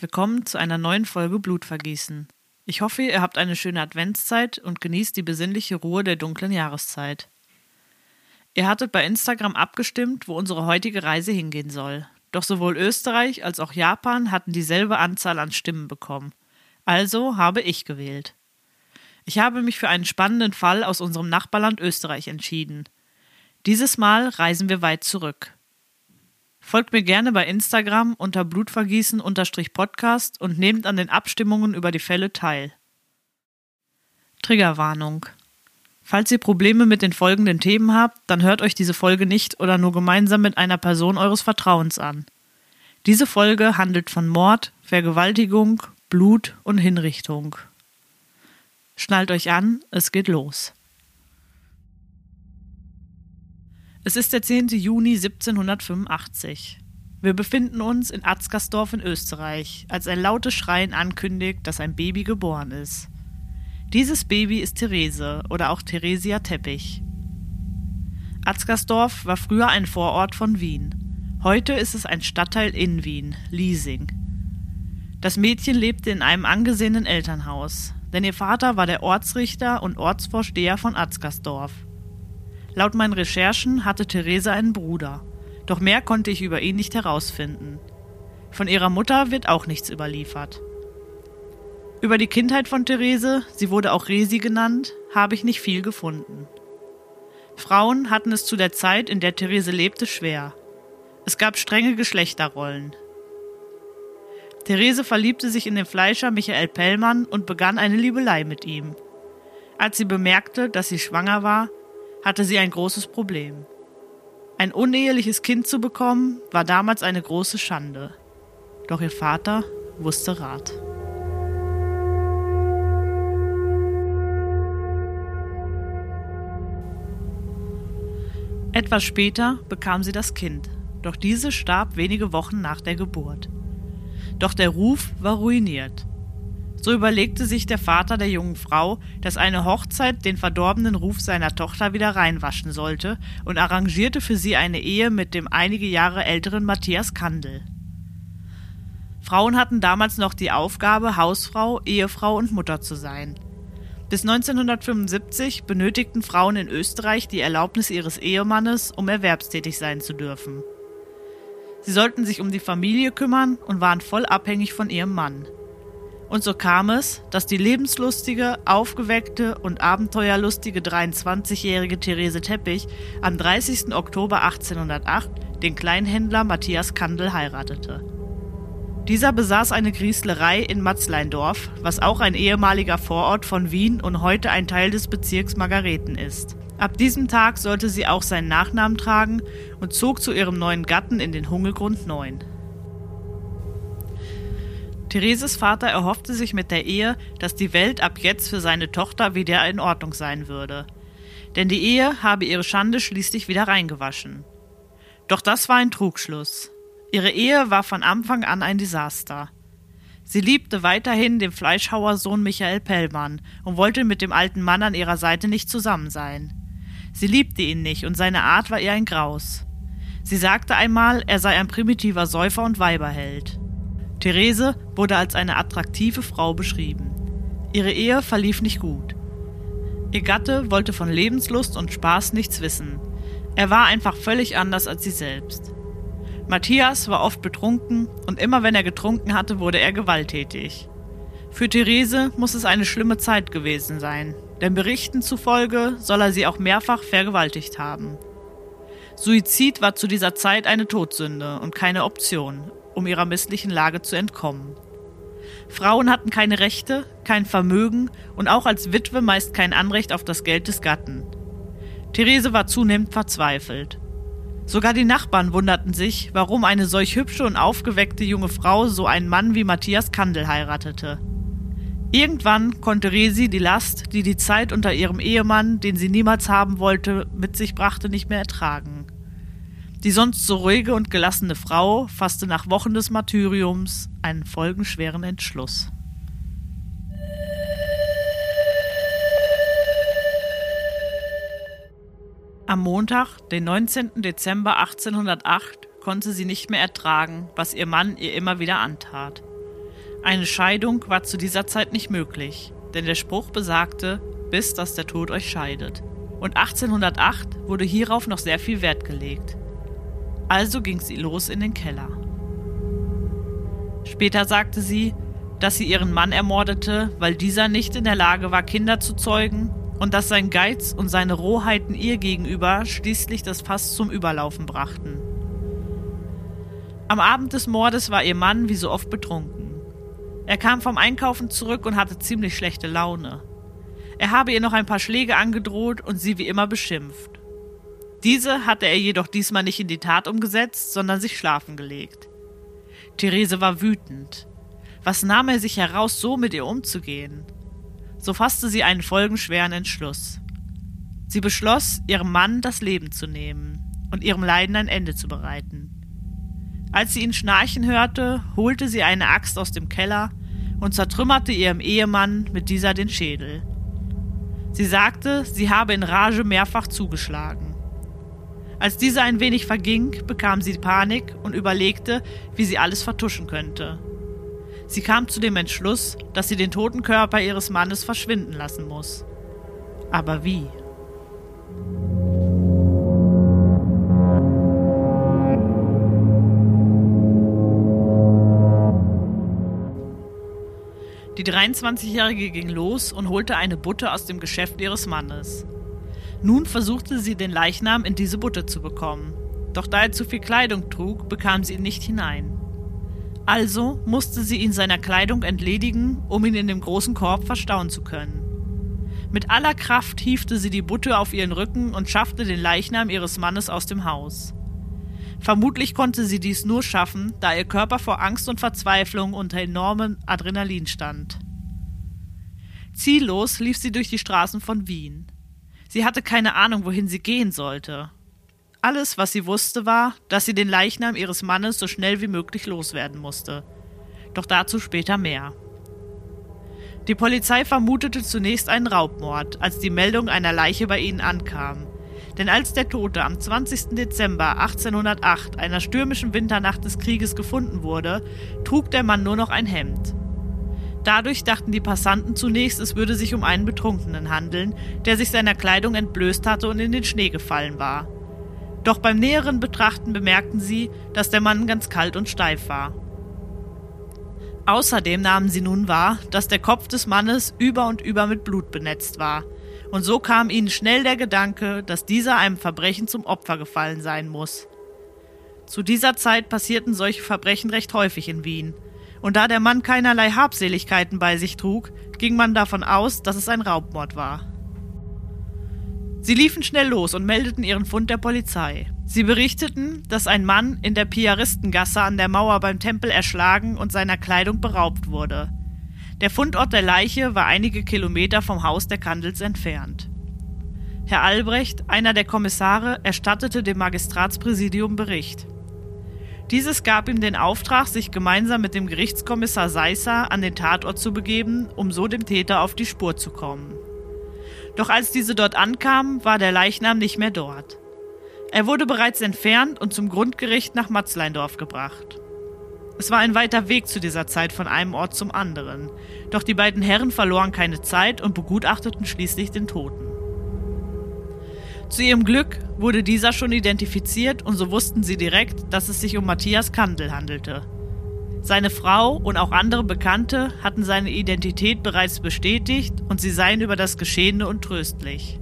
herzlich willkommen zu einer neuen Folge Blutvergießen. Ich hoffe, ihr habt eine schöne Adventszeit und genießt die besinnliche Ruhe der dunklen Jahreszeit. Ihr hattet bei Instagram abgestimmt, wo unsere heutige Reise hingehen soll. Doch sowohl Österreich als auch Japan hatten dieselbe Anzahl an Stimmen bekommen. Also habe ich gewählt. Ich habe mich für einen spannenden Fall aus unserem Nachbarland Österreich entschieden. Dieses Mal reisen wir weit zurück. Folgt mir gerne bei Instagram unter Blutvergießen-Podcast und nehmt an den Abstimmungen über die Fälle teil. Triggerwarnung. Falls ihr Probleme mit den folgenden Themen habt, dann hört euch diese Folge nicht oder nur gemeinsam mit einer Person eures Vertrauens an. Diese Folge handelt von Mord, Vergewaltigung, Blut und Hinrichtung. Schnallt euch an, es geht los. Es ist der 10. Juni 1785. Wir befinden uns in Atzgersdorf in Österreich, als ein lautes Schreien ankündigt, dass ein Baby geboren ist. Dieses Baby ist Therese oder auch Theresia Teppich. Atzgersdorf war früher ein Vorort von Wien. Heute ist es ein Stadtteil in Wien, Liesing. Das Mädchen lebte in einem angesehenen Elternhaus, denn ihr Vater war der Ortsrichter und Ortsvorsteher von Atzgersdorf. Laut meinen Recherchen hatte Therese einen Bruder, doch mehr konnte ich über ihn nicht herausfinden. Von ihrer Mutter wird auch nichts überliefert. Über die Kindheit von Therese, sie wurde auch Resi genannt, habe ich nicht viel gefunden. Frauen hatten es zu der Zeit, in der Therese lebte, schwer. Es gab strenge Geschlechterrollen. Therese verliebte sich in den Fleischer Michael Pellmann und begann eine Liebelei mit ihm. Als sie bemerkte, dass sie schwanger war, hatte sie ein großes Problem. Ein uneheliches Kind zu bekommen, war damals eine große Schande. Doch ihr Vater wusste Rat. Etwas später bekam sie das Kind, doch diese starb wenige Wochen nach der Geburt. Doch der Ruf war ruiniert. So überlegte sich der Vater der jungen Frau, dass eine Hochzeit den verdorbenen Ruf seiner Tochter wieder reinwaschen sollte und arrangierte für sie eine Ehe mit dem einige Jahre älteren Matthias Kandel. Frauen hatten damals noch die Aufgabe, Hausfrau, Ehefrau und Mutter zu sein. Bis 1975 benötigten Frauen in Österreich die Erlaubnis ihres Ehemannes, um erwerbstätig sein zu dürfen. Sie sollten sich um die Familie kümmern und waren voll abhängig von ihrem Mann. Und so kam es, dass die lebenslustige, aufgeweckte und abenteuerlustige 23-jährige Therese Teppich am 30. Oktober 1808 den Kleinhändler Matthias Kandel heiratete. Dieser besaß eine Grieslerei in Matzleindorf, was auch ein ehemaliger Vorort von Wien und heute ein Teil des Bezirks Margareten ist. Ab diesem Tag sollte sie auch seinen Nachnamen tragen und zog zu ihrem neuen Gatten in den Hungelgrund 9. Thereses Vater erhoffte sich mit der Ehe, dass die Welt ab jetzt für seine Tochter wieder in Ordnung sein würde. Denn die Ehe habe ihre Schande schließlich wieder reingewaschen. Doch das war ein Trugschluss. Ihre Ehe war von Anfang an ein Desaster. Sie liebte weiterhin den Fleischhauersohn Michael Pellmann und wollte mit dem alten Mann an ihrer Seite nicht zusammen sein. Sie liebte ihn nicht und seine Art war ihr ein Graus. Sie sagte einmal, er sei ein primitiver Säufer und Weiberheld. Therese wurde als eine attraktive Frau beschrieben. Ihre Ehe verlief nicht gut. Ihr Gatte wollte von Lebenslust und Spaß nichts wissen. Er war einfach völlig anders als sie selbst. Matthias war oft betrunken und immer wenn er getrunken hatte, wurde er gewalttätig. Für Therese muss es eine schlimme Zeit gewesen sein, denn Berichten zufolge soll er sie auch mehrfach vergewaltigt haben. Suizid war zu dieser Zeit eine Todsünde und keine Option, um ihrer misslichen Lage zu entkommen. Frauen hatten keine Rechte, kein Vermögen und auch als Witwe meist kein Anrecht auf das Geld des Gatten. Therese war zunehmend verzweifelt. Sogar die Nachbarn wunderten sich, warum eine solch hübsche und aufgeweckte junge Frau so einen Mann wie Matthias Kandel heiratete. Irgendwann konnte Resi die Last, die die Zeit unter ihrem Ehemann, den sie niemals haben wollte, mit sich brachte, nicht mehr ertragen. Die sonst so ruhige und gelassene Frau fasste nach Wochen des Martyriums einen folgenschweren Entschluss. Am Montag, den 19. Dezember 1808, konnte sie nicht mehr ertragen, was ihr Mann ihr immer wieder antat. Eine Scheidung war zu dieser Zeit nicht möglich, denn der Spruch besagte, bis dass der Tod euch scheidet. Und 1808 wurde hierauf noch sehr viel Wert gelegt. Also ging sie los in den Keller. Später sagte sie, dass sie ihren Mann ermordete, weil dieser nicht in der Lage war, Kinder zu zeugen und dass sein Geiz und seine Rohheiten ihr gegenüber schließlich das Fass zum Überlaufen brachten. Am Abend des Mordes war ihr Mann wie so oft betrunken. Er kam vom Einkaufen zurück und hatte ziemlich schlechte Laune. Er habe ihr noch ein paar Schläge angedroht und sie wie immer beschimpft. Diese hatte er jedoch diesmal nicht in die Tat umgesetzt, sondern sich schlafen gelegt. Therese war wütend. Was nahm er sich heraus, so mit ihr umzugehen? So fasste sie einen folgenschweren Entschluss. Sie beschloss, ihrem Mann das Leben zu nehmen und ihrem Leiden ein Ende zu bereiten. Als sie ihn schnarchen hörte, holte sie eine Axt aus dem Keller und zertrümmerte ihrem Ehemann mit dieser den Schädel. Sie sagte, sie habe in Rage mehrfach zugeschlagen. Als diese ein wenig verging, bekam sie Panik und überlegte, wie sie alles vertuschen könnte. Sie kam zu dem Entschluss, dass sie den toten Körper ihres Mannes verschwinden lassen muss. Aber wie? Die 23-Jährige ging los und holte eine Butte aus dem Geschäft ihres Mannes. Nun versuchte sie den Leichnam in diese Butte zu bekommen, doch da er zu viel Kleidung trug, bekam sie ihn nicht hinein. Also musste sie ihn seiner Kleidung entledigen, um ihn in dem großen Korb verstauen zu können. Mit aller Kraft hiefte sie die Butte auf ihren Rücken und schaffte den Leichnam ihres Mannes aus dem Haus. Vermutlich konnte sie dies nur schaffen, da ihr Körper vor Angst und Verzweiflung unter enormem Adrenalin stand. Ziellos lief sie durch die Straßen von Wien. Sie hatte keine Ahnung, wohin sie gehen sollte. Alles, was sie wusste, war, dass sie den Leichnam ihres Mannes so schnell wie möglich loswerden musste. Doch dazu später mehr. Die Polizei vermutete zunächst einen Raubmord, als die Meldung einer Leiche bei ihnen ankam. Denn als der Tote am 20. Dezember 1808, einer stürmischen Winternacht des Krieges, gefunden wurde, trug der Mann nur noch ein Hemd. Dadurch dachten die Passanten zunächst, es würde sich um einen Betrunkenen handeln, der sich seiner Kleidung entblößt hatte und in den Schnee gefallen war. Doch beim näheren Betrachten bemerkten sie, dass der Mann ganz kalt und steif war. Außerdem nahmen sie nun wahr, dass der Kopf des Mannes über und über mit Blut benetzt war, und so kam ihnen schnell der Gedanke, dass dieser einem Verbrechen zum Opfer gefallen sein muss. Zu dieser Zeit passierten solche Verbrechen recht häufig in Wien, und da der Mann keinerlei Habseligkeiten bei sich trug, ging man davon aus, dass es ein Raubmord war. Sie liefen schnell los und meldeten ihren Fund der Polizei. Sie berichteten, dass ein Mann in der Piaristengasse an der Mauer beim Tempel erschlagen und seiner Kleidung beraubt wurde. Der Fundort der Leiche war einige Kilometer vom Haus der Kandels entfernt. Herr Albrecht, einer der Kommissare, erstattete dem Magistratspräsidium Bericht. Dieses gab ihm den Auftrag, sich gemeinsam mit dem Gerichtskommissar Seisser an den Tatort zu begeben, um so dem Täter auf die Spur zu kommen. Doch als diese dort ankamen, war der Leichnam nicht mehr dort. Er wurde bereits entfernt und zum Grundgericht nach Matzleindorf gebracht. Es war ein weiter Weg zu dieser Zeit von einem Ort zum anderen, doch die beiden Herren verloren keine Zeit und begutachteten schließlich den Toten. Zu ihrem Glück wurde dieser schon identifiziert und so wussten sie direkt, dass es sich um Matthias Kandel handelte. Seine Frau und auch andere Bekannte hatten seine Identität bereits bestätigt und sie seien über das Geschehene untröstlich.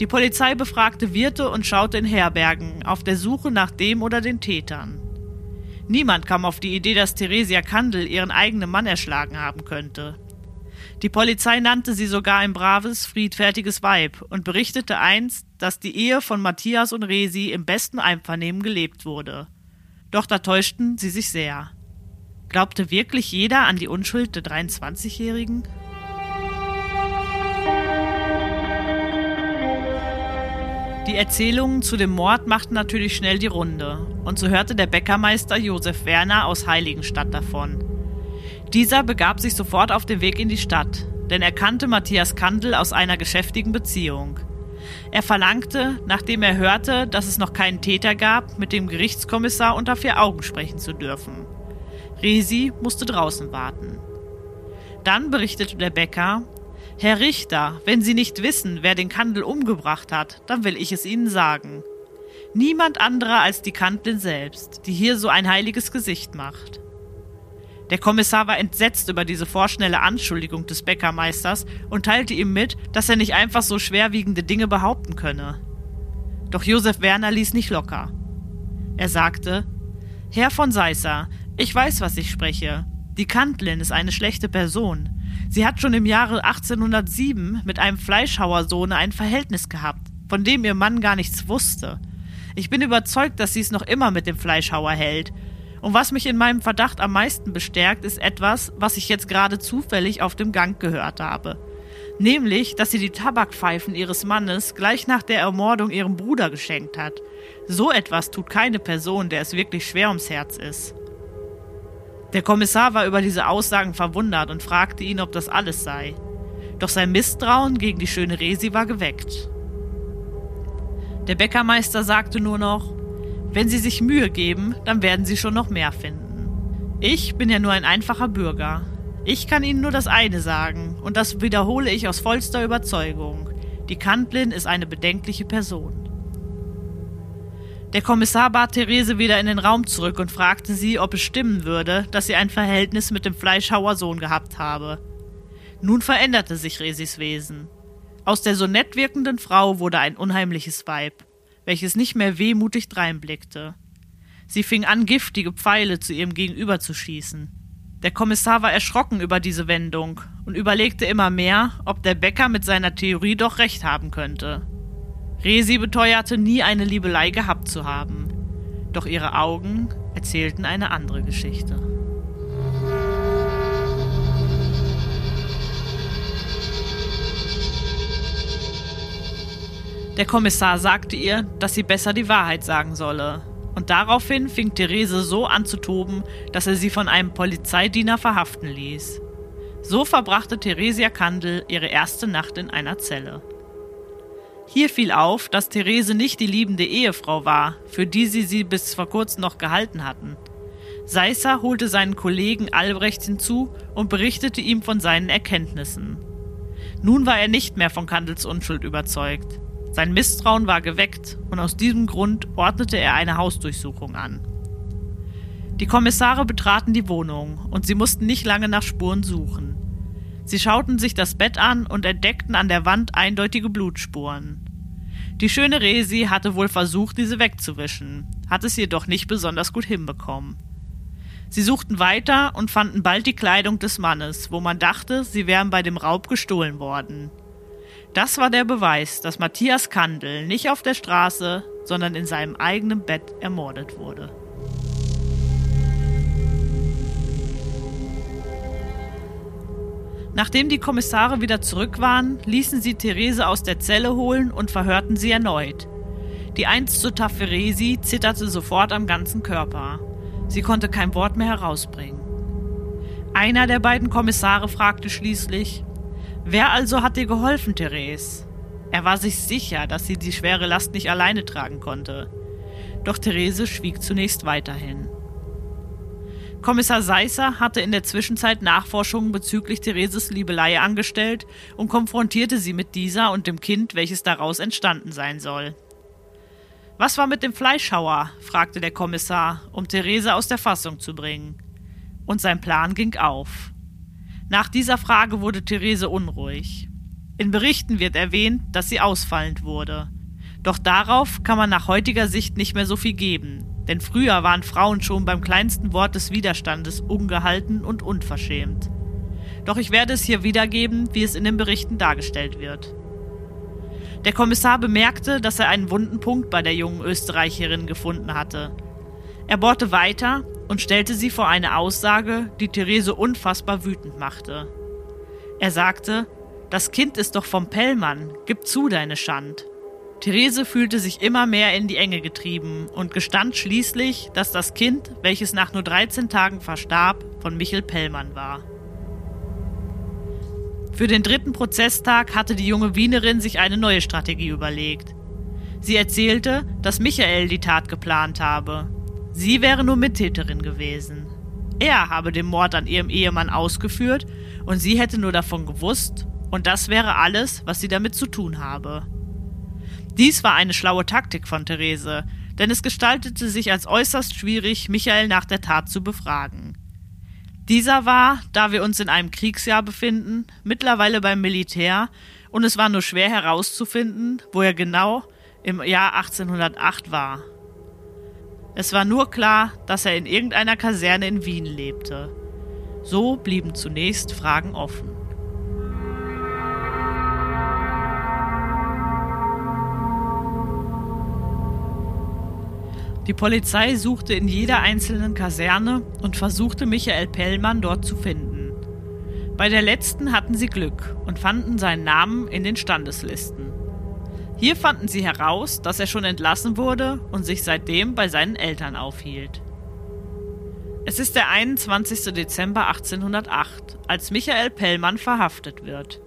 Die Polizei befragte Wirte und schaute in Herbergen auf der Suche nach dem oder den Tätern. Niemand kam auf die Idee, dass Theresia Kandel ihren eigenen Mann erschlagen haben könnte. Die Polizei nannte sie sogar ein braves, friedfertiges Weib und berichtete einst, dass die Ehe von Matthias und Resi im besten Einvernehmen gelebt wurde. Doch da täuschten sie sich sehr. Glaubte wirklich jeder an die Unschuld der 23-Jährigen? Die Erzählungen zu dem Mord machten natürlich schnell die Runde, und so hörte der Bäckermeister Josef Werner aus Heiligenstadt davon. Dieser begab sich sofort auf den Weg in die Stadt, denn er kannte Matthias Kandel aus einer geschäftigen Beziehung. Er verlangte, nachdem er hörte, dass es noch keinen Täter gab, mit dem Gerichtskommissar unter vier Augen sprechen zu dürfen. Resi musste draußen warten. Dann berichtete der Bäcker, Herr Richter, wenn Sie nicht wissen, wer den Kandel umgebracht hat, dann will ich es Ihnen sagen. Niemand anderer als die Kantlin selbst, die hier so ein heiliges Gesicht macht. Der Kommissar war entsetzt über diese vorschnelle Anschuldigung des Bäckermeisters und teilte ihm mit, dass er nicht einfach so schwerwiegende Dinge behaupten könne. Doch Josef Werner ließ nicht locker. Er sagte, Herr von Seisser, ich weiß, was ich spreche. Die Kantlin ist eine schlechte Person. Sie hat schon im Jahre 1807 mit einem Fleischhauersohne ein Verhältnis gehabt, von dem ihr Mann gar nichts wusste. Ich bin überzeugt, dass sie es noch immer mit dem Fleischhauer hält. Und was mich in meinem Verdacht am meisten bestärkt, ist etwas, was ich jetzt gerade zufällig auf dem Gang gehört habe. Nämlich, dass sie die Tabakpfeifen ihres Mannes gleich nach der Ermordung ihrem Bruder geschenkt hat. So etwas tut keine Person, der es wirklich schwer ums Herz ist. Der Kommissar war über diese Aussagen verwundert und fragte ihn, ob das alles sei. Doch sein Misstrauen gegen die schöne Resi war geweckt. Der Bäckermeister sagte nur noch, wenn Sie sich Mühe geben, dann werden Sie schon noch mehr finden. Ich bin ja nur ein einfacher Bürger. Ich kann Ihnen nur das eine sagen, und das wiederhole ich aus vollster Überzeugung. Die Kantlin ist eine bedenkliche Person. Der Kommissar bat Therese wieder in den Raum zurück und fragte sie, ob es stimmen würde, dass sie ein Verhältnis mit dem Fleischhauer Sohn gehabt habe. Nun veränderte sich Resis Wesen. Aus der so nett wirkenden Frau wurde ein unheimliches Weib, welches nicht mehr wehmutig dreinblickte. Sie fing an, giftige Pfeile zu ihrem Gegenüber zu schießen. Der Kommissar war erschrocken über diese Wendung und überlegte immer mehr, ob der Bäcker mit seiner Theorie doch recht haben könnte. Resi beteuerte nie eine Liebelei gehabt zu haben, doch ihre Augen erzählten eine andere Geschichte. Der Kommissar sagte ihr, dass sie besser die Wahrheit sagen solle. Und daraufhin fing Therese so an zu toben, dass er sie von einem Polizeidiener verhaften ließ. So verbrachte Theresia Kandel ihre erste Nacht in einer Zelle. Hier fiel auf, dass Therese nicht die liebende Ehefrau war, für die sie sie bis vor kurzem noch gehalten hatten. Seisser holte seinen Kollegen Albrecht hinzu und berichtete ihm von seinen Erkenntnissen. Nun war er nicht mehr von Kandels Unschuld überzeugt. Sein Misstrauen war geweckt und aus diesem Grund ordnete er eine Hausdurchsuchung an. Die Kommissare betraten die Wohnung und sie mussten nicht lange nach Spuren suchen. Sie schauten sich das Bett an und entdeckten an der Wand eindeutige Blutspuren. Die schöne Resi hatte wohl versucht, diese wegzuwischen, hat es jedoch nicht besonders gut hinbekommen. Sie suchten weiter und fanden bald die Kleidung des Mannes, wo man dachte, sie wären bei dem Raub gestohlen worden. Das war der Beweis, dass Matthias Kandel nicht auf der Straße, sondern in seinem eigenen Bett ermordet wurde. Nachdem die Kommissare wieder zurück waren, ließen sie Therese aus der Zelle holen und verhörten sie erneut. Die einst so taffe Resi zitterte sofort am ganzen Körper. Sie konnte kein Wort mehr herausbringen. Einer der beiden Kommissare fragte schließlich: Wer also hat dir geholfen, Therese? Er war sich sicher, dass sie die schwere Last nicht alleine tragen konnte. Doch Therese schwieg zunächst weiterhin. Kommissar Seisser hatte in der Zwischenzeit Nachforschungen bezüglich Thereses Liebelei angestellt und konfrontierte sie mit dieser und dem Kind, welches daraus entstanden sein soll. Was war mit dem Fleischhauer? fragte der Kommissar, um Therese aus der Fassung zu bringen. Und sein Plan ging auf. Nach dieser Frage wurde Therese unruhig. In Berichten wird erwähnt, dass sie ausfallend wurde. Doch darauf kann man nach heutiger Sicht nicht mehr so viel geben, denn früher waren Frauen schon beim kleinsten Wort des Widerstandes ungehalten und unverschämt. Doch ich werde es hier wiedergeben, wie es in den Berichten dargestellt wird. Der Kommissar bemerkte, dass er einen wunden Punkt bei der jungen Österreicherin gefunden hatte. Er bohrte weiter und stellte sie vor eine Aussage, die Therese unfassbar wütend machte. Er sagte, das Kind ist doch vom Pellmann, gib zu deine Schand. Therese fühlte sich immer mehr in die Enge getrieben und gestand schließlich, dass das Kind, welches nach nur 13 Tagen verstarb, von Michel Pellmann war. Für den dritten Prozesstag hatte die junge Wienerin sich eine neue Strategie überlegt. Sie erzählte, dass Michael die Tat geplant habe. Sie wäre nur Mittäterin gewesen. er habe den Mord an ihrem Ehemann ausgeführt und sie hätte nur davon gewusst, und das wäre alles, was sie damit zu tun habe. Dies war eine schlaue Taktik von Therese, denn es gestaltete sich als äußerst schwierig, Michael nach der Tat zu befragen. Dieser war, da wir uns in einem Kriegsjahr befinden, mittlerweile beim Militär und es war nur schwer herauszufinden, wo er genau im Jahr 1808 war. Es war nur klar, dass er in irgendeiner Kaserne in Wien lebte. So blieben zunächst Fragen offen. Die Polizei suchte in jeder einzelnen Kaserne und versuchte Michael Pellmann dort zu finden. Bei der letzten hatten sie Glück und fanden seinen Namen in den Standeslisten. Hier fanden sie heraus, dass er schon entlassen wurde und sich seitdem bei seinen Eltern aufhielt. Es ist der 21. Dezember 1808, als Michael Pellmann verhaftet wird.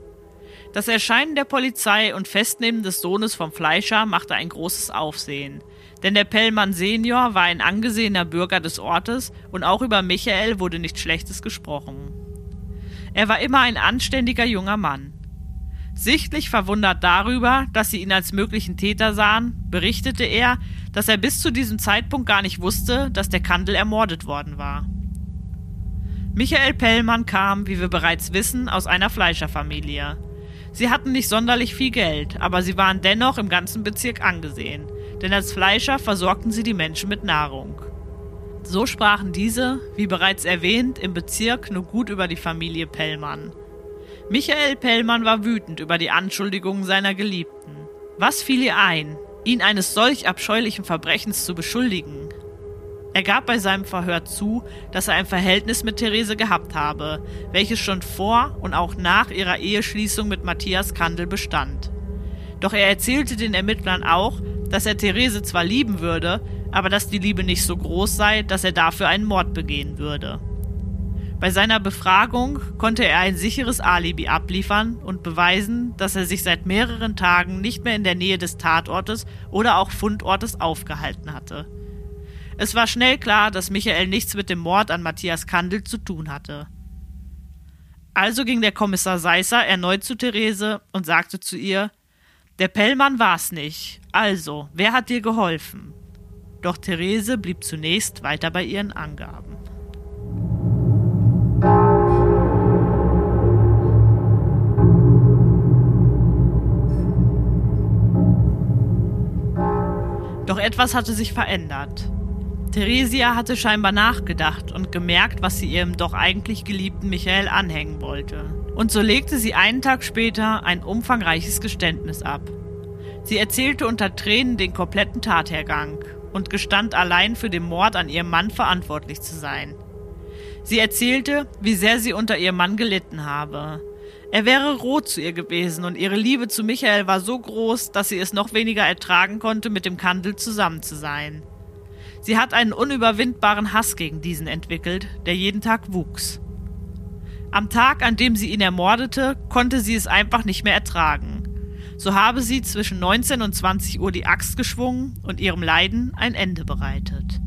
Das Erscheinen der Polizei und Festnehmen des Sohnes vom Fleischer machte ein großes Aufsehen – denn der Pellmann Senior war ein angesehener Bürger des Ortes und auch über Michael wurde nichts Schlechtes gesprochen. Er war immer ein anständiger junger Mann. Sichtlich verwundert darüber, dass sie ihn als möglichen Täter sahen, berichtete er, dass er bis zu diesem Zeitpunkt gar nicht wusste, dass der Kandel ermordet worden war. Michael Pellmann kam, wie wir bereits wissen, aus einer Fleischerfamilie. Sie hatten nicht sonderlich viel Geld, aber sie waren dennoch im ganzen Bezirk angesehen denn als Fleischer versorgten sie die Menschen mit Nahrung. So sprachen diese, wie bereits erwähnt, im Bezirk nur gut über die Familie Pellmann. Michael Pellmann war wütend über die Anschuldigungen seiner Geliebten. Was fiel ihr ein, ihn eines solch abscheulichen Verbrechens zu beschuldigen? Er gab bei seinem Verhör zu, dass er ein Verhältnis mit Therese gehabt habe, welches schon vor und auch nach ihrer Eheschließung mit Matthias Kandel bestand. Doch er erzählte den Ermittlern auch, dass er Therese zwar lieben würde, aber dass die Liebe nicht so groß sei, dass er dafür einen Mord begehen würde. Bei seiner Befragung konnte er ein sicheres Alibi abliefern und beweisen, dass er sich seit mehreren Tagen nicht mehr in der Nähe des Tatortes oder auch Fundortes aufgehalten hatte. Es war schnell klar, dass Michael nichts mit dem Mord an Matthias Kandel zu tun hatte. Also ging der Kommissar Seisser erneut zu Therese und sagte zu ihr, der Pellmann war's nicht. Also, wer hat dir geholfen? Doch Therese blieb zunächst weiter bei ihren Angaben. Etwas hatte sich verändert. Theresia hatte scheinbar nachgedacht und gemerkt, was sie ihrem doch eigentlich geliebten Michael anhängen wollte. Und so legte sie einen Tag später ein umfangreiches Geständnis ab. Sie erzählte unter Tränen den kompletten Tathergang und gestand allein für den Mord an ihrem Mann verantwortlich zu sein. Sie erzählte, wie sehr sie unter ihrem Mann gelitten habe. Er wäre rot zu ihr gewesen und ihre Liebe zu Michael war so groß, dass sie es noch weniger ertragen konnte, mit dem Kandel zusammen zu sein. Sie hat einen unüberwindbaren Hass gegen diesen entwickelt, der jeden Tag wuchs. Am Tag, an dem sie ihn ermordete, konnte sie es einfach nicht mehr ertragen so habe sie zwischen 19 und 20 Uhr die Axt geschwungen und ihrem Leiden ein Ende bereitet.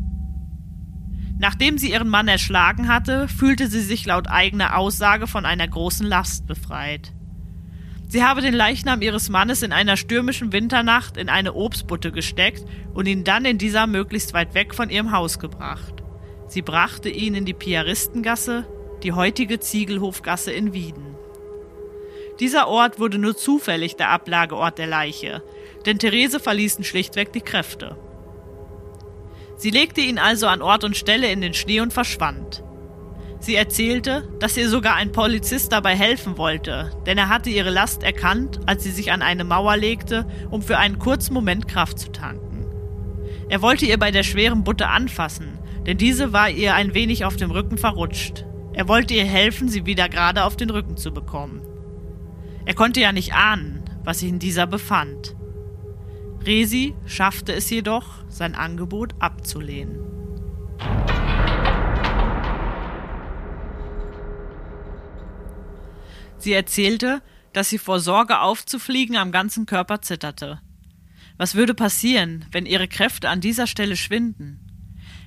Nachdem sie ihren Mann erschlagen hatte, fühlte sie sich laut eigener Aussage von einer großen Last befreit. Sie habe den Leichnam ihres Mannes in einer stürmischen Winternacht in eine Obstbutte gesteckt und ihn dann in dieser möglichst weit weg von ihrem Haus gebracht. Sie brachte ihn in die Piaristengasse, die heutige Ziegelhofgasse in Wieden. Dieser Ort wurde nur zufällig der Ablageort der Leiche, denn Therese verließen schlichtweg die Kräfte. Sie legte ihn also an Ort und Stelle in den Schnee und verschwand. Sie erzählte, dass ihr sogar ein Polizist dabei helfen wollte, denn er hatte ihre Last erkannt, als sie sich an eine Mauer legte, um für einen kurzen Moment Kraft zu tanken. Er wollte ihr bei der schweren Butte anfassen, denn diese war ihr ein wenig auf dem Rücken verrutscht. Er wollte ihr helfen, sie wieder gerade auf den Rücken zu bekommen. Er konnte ja nicht ahnen, was sich in dieser befand. Resi schaffte es jedoch, sein Angebot abzulehnen. Sie erzählte, dass sie vor Sorge aufzufliegen am ganzen Körper zitterte. Was würde passieren, wenn ihre Kräfte an dieser Stelle schwinden?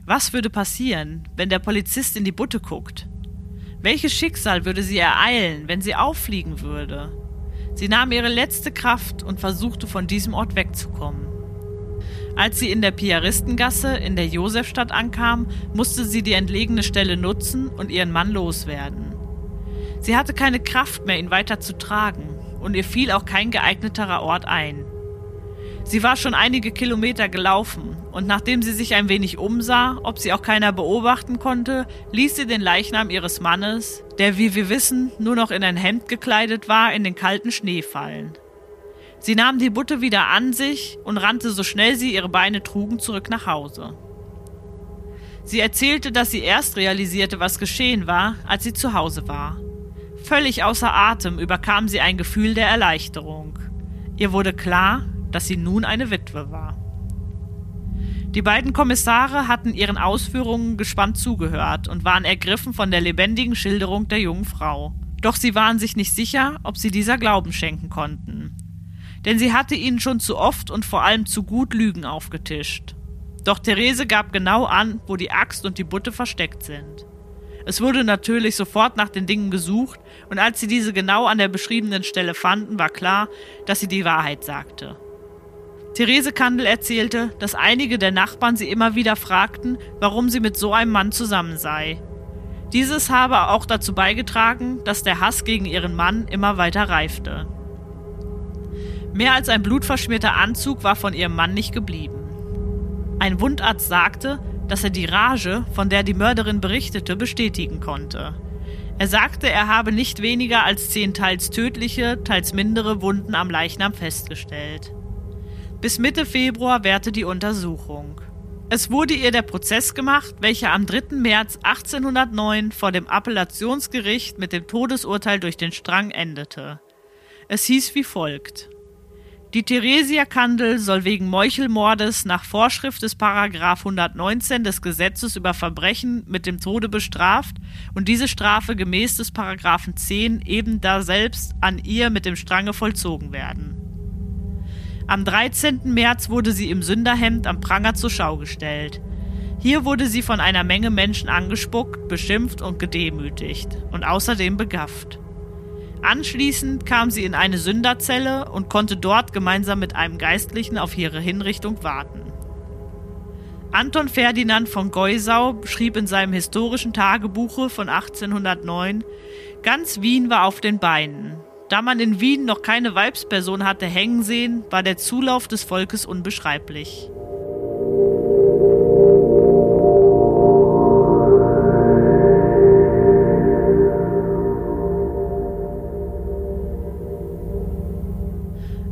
Was würde passieren, wenn der Polizist in die Butte guckt? Welches Schicksal würde sie ereilen, wenn sie auffliegen würde? Sie nahm ihre letzte Kraft und versuchte von diesem Ort wegzukommen. Als sie in der Piaristengasse in der Josefstadt ankam, musste sie die entlegene Stelle nutzen und ihren Mann loswerden. Sie hatte keine Kraft mehr, ihn weiter zu tragen, und ihr fiel auch kein geeigneterer Ort ein. Sie war schon einige Kilometer gelaufen, und nachdem sie sich ein wenig umsah, ob sie auch keiner beobachten konnte, ließ sie den Leichnam ihres Mannes, der wie wir wissen nur noch in ein Hemd gekleidet war, in den kalten Schnee fallen. Sie nahm die Butte wieder an sich und rannte so schnell sie ihre Beine trugen zurück nach Hause. Sie erzählte, dass sie erst realisierte, was geschehen war, als sie zu Hause war. Völlig außer Atem überkam sie ein Gefühl der Erleichterung. Ihr wurde klar, dass sie nun eine Witwe war. Die beiden Kommissare hatten ihren Ausführungen gespannt zugehört und waren ergriffen von der lebendigen Schilderung der jungen Frau. Doch sie waren sich nicht sicher, ob sie dieser Glauben schenken konnten denn sie hatte ihnen schon zu oft und vor allem zu gut Lügen aufgetischt. Doch Therese gab genau an, wo die Axt und die Butte versteckt sind. Es wurde natürlich sofort nach den Dingen gesucht, und als sie diese genau an der beschriebenen Stelle fanden, war klar, dass sie die Wahrheit sagte. Therese Kandel erzählte, dass einige der Nachbarn sie immer wieder fragten, warum sie mit so einem Mann zusammen sei. Dieses habe auch dazu beigetragen, dass der Hass gegen ihren Mann immer weiter reifte. Mehr als ein blutverschmierter Anzug war von ihrem Mann nicht geblieben. Ein Wundarzt sagte, dass er die Rage, von der die Mörderin berichtete, bestätigen konnte. Er sagte, er habe nicht weniger als zehn teils tödliche, teils mindere Wunden am Leichnam festgestellt. Bis Mitte Februar währte die Untersuchung. Es wurde ihr der Prozess gemacht, welcher am 3. März 1809 vor dem Appellationsgericht mit dem Todesurteil durch den Strang endete. Es hieß wie folgt. Die Theresia Kandel soll wegen Meuchelmordes nach Vorschrift des Paragraph 119 des Gesetzes über Verbrechen mit dem Tode bestraft und diese Strafe gemäß des Paragraphen 10 eben da selbst an ihr mit dem Strange vollzogen werden. Am 13. März wurde sie im Sünderhemd am Pranger zur Schau gestellt. Hier wurde sie von einer Menge Menschen angespuckt, beschimpft und gedemütigt und außerdem begafft. Anschließend kam sie in eine Sünderzelle und konnte dort gemeinsam mit einem Geistlichen auf ihre Hinrichtung warten. Anton Ferdinand von Geusau schrieb in seinem historischen Tagebuche von 1809, ganz Wien war auf den Beinen. Da man in Wien noch keine Weibsperson hatte hängen sehen, war der Zulauf des Volkes unbeschreiblich.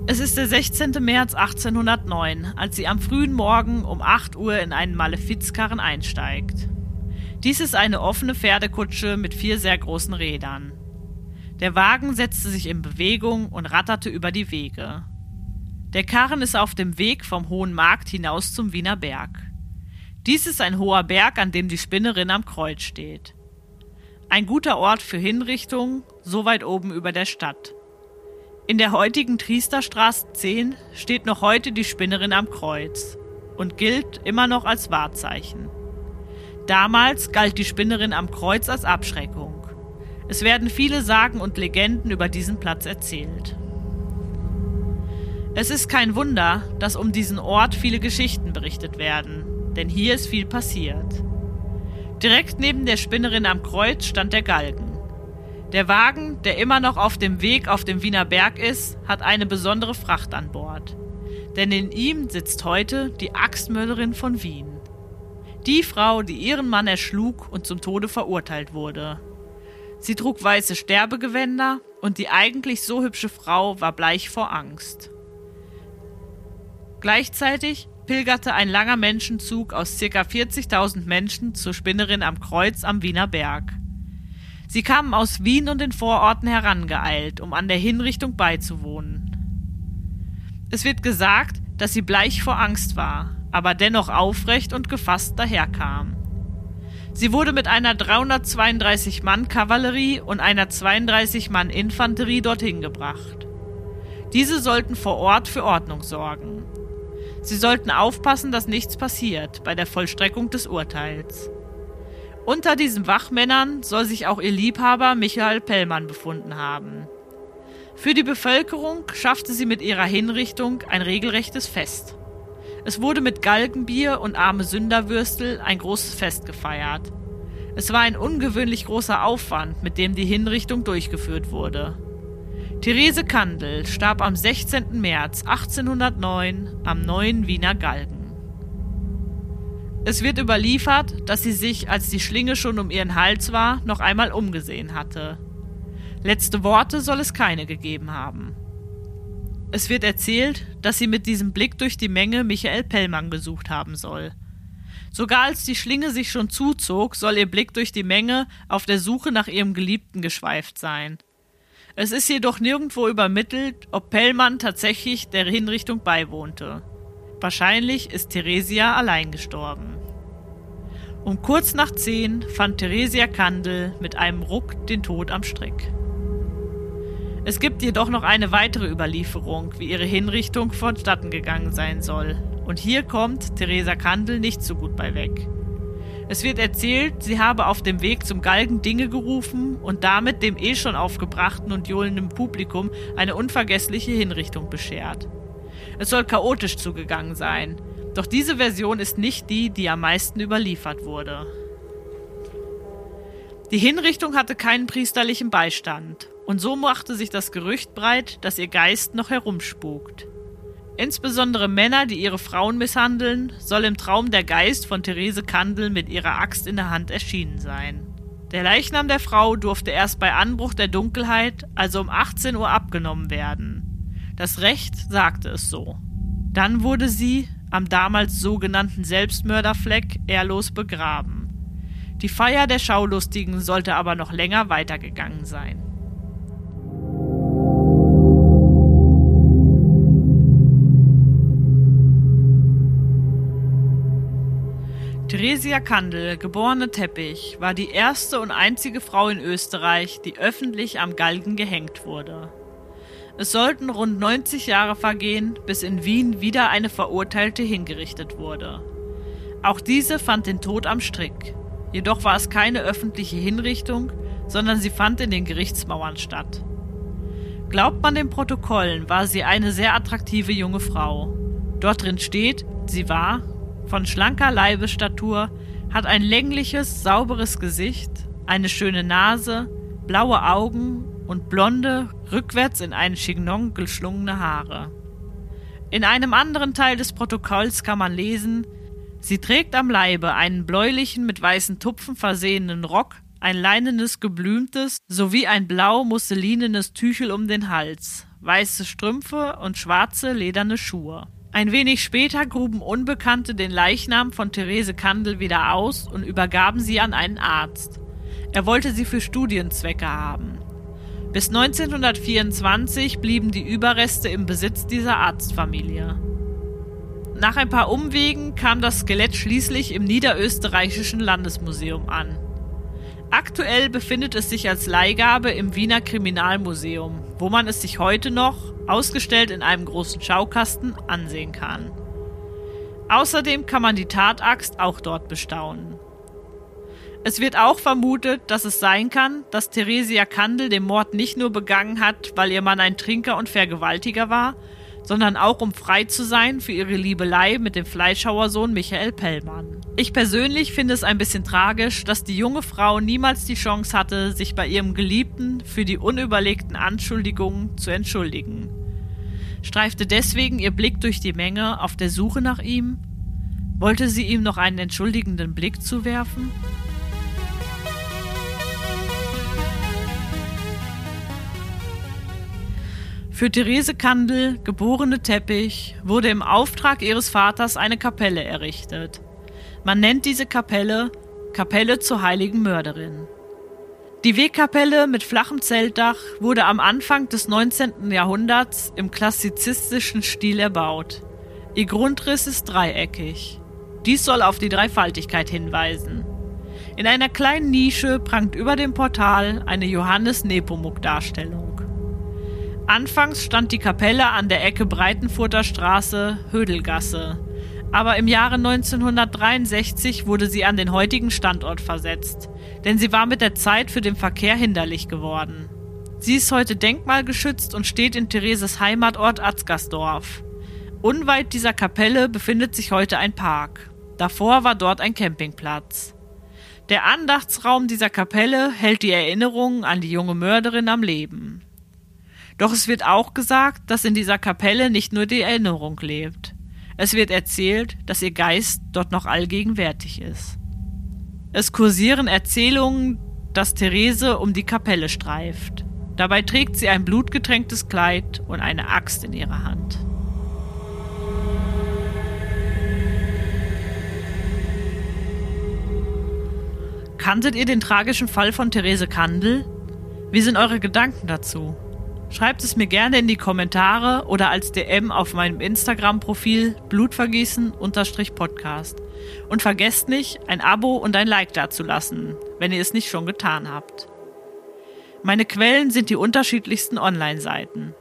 Es ist der 16. März 1809, als sie am frühen Morgen um 8 Uhr in einen Malefizkarren einsteigt. Dies ist eine offene Pferdekutsche mit vier sehr großen Rädern. Der Wagen setzte sich in Bewegung und ratterte über die Wege. Der Karren ist auf dem Weg vom Hohen Markt hinaus zum Wiener Berg. Dies ist ein hoher Berg, an dem die Spinnerin am Kreuz steht. Ein guter Ort für Hinrichtung, so weit oben über der Stadt. In der heutigen Triesterstraße 10 steht noch heute die Spinnerin am Kreuz und gilt immer noch als Wahrzeichen. Damals galt die Spinnerin am Kreuz als Abschreckung. Es werden viele Sagen und Legenden über diesen Platz erzählt. Es ist kein Wunder, dass um diesen Ort viele Geschichten berichtet werden, denn hier ist viel passiert. Direkt neben der Spinnerin am Kreuz stand der Galgen. Der Wagen, der immer noch auf dem Weg auf dem Wiener Berg ist, hat eine besondere Fracht an Bord. Denn in ihm sitzt heute die Axtmörderin von Wien. Die Frau, die ihren Mann erschlug und zum Tode verurteilt wurde. Sie trug weiße Sterbegewänder und die eigentlich so hübsche Frau war bleich vor Angst. Gleichzeitig pilgerte ein langer Menschenzug aus ca. 40.000 Menschen zur Spinnerin am Kreuz am Wiener Berg. Sie kamen aus Wien und den Vororten herangeeilt, um an der Hinrichtung beizuwohnen. Es wird gesagt, dass sie bleich vor Angst war, aber dennoch aufrecht und gefasst daherkam. Sie wurde mit einer 332 Mann Kavallerie und einer 32 Mann Infanterie dorthin gebracht. Diese sollten vor Ort für Ordnung sorgen. Sie sollten aufpassen, dass nichts passiert bei der Vollstreckung des Urteils. Unter diesen Wachmännern soll sich auch ihr Liebhaber Michael Pellmann befunden haben. Für die Bevölkerung schaffte sie mit ihrer Hinrichtung ein regelrechtes Fest. Es wurde mit Galgenbier und arme Sünderwürstel ein großes Fest gefeiert. Es war ein ungewöhnlich großer Aufwand, mit dem die Hinrichtung durchgeführt wurde. Therese Kandel starb am 16. März 1809 am neuen Wiener Galgen. Es wird überliefert, dass sie sich, als die Schlinge schon um ihren Hals war, noch einmal umgesehen hatte. Letzte Worte soll es keine gegeben haben. Es wird erzählt, dass sie mit diesem Blick durch die Menge Michael Pellmann gesucht haben soll. Sogar als die Schlinge sich schon zuzog, soll ihr Blick durch die Menge auf der Suche nach ihrem Geliebten geschweift sein. Es ist jedoch nirgendwo übermittelt, ob Pellmann tatsächlich der Hinrichtung beiwohnte. Wahrscheinlich ist Theresia allein gestorben. Um kurz nach zehn fand Theresia Kandel mit einem Ruck den Tod am Strick. Es gibt jedoch noch eine weitere Überlieferung, wie ihre Hinrichtung vonstatten gegangen sein soll. Und hier kommt Theresa Kandel nicht so gut bei weg. Es wird erzählt, sie habe auf dem Weg zum Galgen Dinge gerufen und damit dem eh schon aufgebrachten und johlenden Publikum eine unvergessliche Hinrichtung beschert. Es soll chaotisch zugegangen sein, doch diese Version ist nicht die, die am meisten überliefert wurde. Die Hinrichtung hatte keinen priesterlichen Beistand, und so machte sich das Gerücht breit, dass ihr Geist noch herumspukt. Insbesondere Männer, die ihre Frauen misshandeln, soll im Traum der Geist von Therese Kandel mit ihrer Axt in der Hand erschienen sein. Der Leichnam der Frau durfte erst bei Anbruch der Dunkelheit, also um 18 Uhr, abgenommen werden. Das Recht sagte es so. Dann wurde sie am damals sogenannten Selbstmörderfleck ehrlos begraben. Die Feier der Schaulustigen sollte aber noch länger weitergegangen sein. Theresia Kandel, geborene Teppich, war die erste und einzige Frau in Österreich, die öffentlich am Galgen gehängt wurde. Es sollten rund 90 Jahre vergehen, bis in Wien wieder eine Verurteilte hingerichtet wurde. Auch diese fand den Tod am Strick. Jedoch war es keine öffentliche Hinrichtung, sondern sie fand in den Gerichtsmauern statt. Glaubt man den Protokollen, war sie eine sehr attraktive junge Frau. Dort drin steht, sie war, von schlanker Leibesstatur, hat ein längliches, sauberes Gesicht, eine schöne Nase, blaue Augen und blonde, rückwärts in einen Chignon geschlungene Haare. In einem anderen Teil des Protokolls kann man lesen, sie trägt am Leibe einen bläulichen mit weißen Tupfen versehenen Rock, ein leinenes geblümtes sowie ein blau musselinenes Tüchel um den Hals, weiße Strümpfe und schwarze lederne Schuhe. Ein wenig später gruben Unbekannte den Leichnam von Therese Kandel wieder aus und übergaben sie an einen Arzt. Er wollte sie für Studienzwecke haben. Bis 1924 blieben die Überreste im Besitz dieser Arztfamilie. Nach ein paar Umwegen kam das Skelett schließlich im Niederösterreichischen Landesmuseum an. Aktuell befindet es sich als Leihgabe im Wiener Kriminalmuseum, wo man es sich heute noch, ausgestellt in einem großen Schaukasten, ansehen kann. Außerdem kann man die Tataxt auch dort bestaunen. Es wird auch vermutet, dass es sein kann, dass Theresia Kandel den Mord nicht nur begangen hat, weil ihr Mann ein Trinker und Vergewaltiger war, sondern auch um frei zu sein für ihre Liebelei mit dem Fleischhauersohn Michael Pellmann. Ich persönlich finde es ein bisschen tragisch, dass die junge Frau niemals die Chance hatte, sich bei ihrem Geliebten für die unüberlegten Anschuldigungen zu entschuldigen. Streifte deswegen ihr Blick durch die Menge auf der Suche nach ihm? Wollte sie ihm noch einen entschuldigenden Blick zuwerfen? Für Therese Kandel, geborene Teppich, wurde im Auftrag ihres Vaters eine Kapelle errichtet. Man nennt diese Kapelle Kapelle zur heiligen Mörderin. Die Wegkapelle mit flachem Zeltdach wurde am Anfang des 19. Jahrhunderts im klassizistischen Stil erbaut. Ihr Grundriss ist dreieckig. Dies soll auf die Dreifaltigkeit hinweisen. In einer kleinen Nische prangt über dem Portal eine Johannes Nepomuk-Darstellung. Anfangs stand die Kapelle an der Ecke Breitenfurter Straße, Hödelgasse. Aber im Jahre 1963 wurde sie an den heutigen Standort versetzt, denn sie war mit der Zeit für den Verkehr hinderlich geworden. Sie ist heute denkmalgeschützt und steht in Thereses Heimatort Atzgersdorf. Unweit dieser Kapelle befindet sich heute ein Park. Davor war dort ein Campingplatz. Der Andachtsraum dieser Kapelle hält die Erinnerungen an die junge Mörderin am Leben. Doch es wird auch gesagt, dass in dieser Kapelle nicht nur die Erinnerung lebt. Es wird erzählt, dass ihr Geist dort noch allgegenwärtig ist. Es kursieren Erzählungen, dass Therese um die Kapelle streift. Dabei trägt sie ein blutgetränktes Kleid und eine Axt in ihrer Hand. Kanntet ihr den tragischen Fall von Therese Kandel? Wie sind eure Gedanken dazu? Schreibt es mir gerne in die Kommentare oder als DM auf meinem Instagram-Profil blutvergießen-podcast. Und vergesst nicht, ein Abo und ein Like dazulassen, wenn ihr es nicht schon getan habt. Meine Quellen sind die unterschiedlichsten Online-Seiten.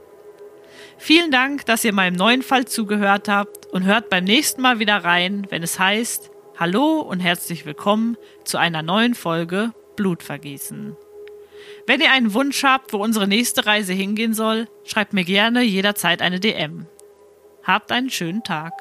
Vielen Dank, dass ihr meinem neuen Fall zugehört habt und hört beim nächsten Mal wieder rein, wenn es heißt Hallo und herzlich willkommen zu einer neuen Folge Blutvergießen. Wenn ihr einen Wunsch habt, wo unsere nächste Reise hingehen soll, schreibt mir gerne jederzeit eine DM. Habt einen schönen Tag.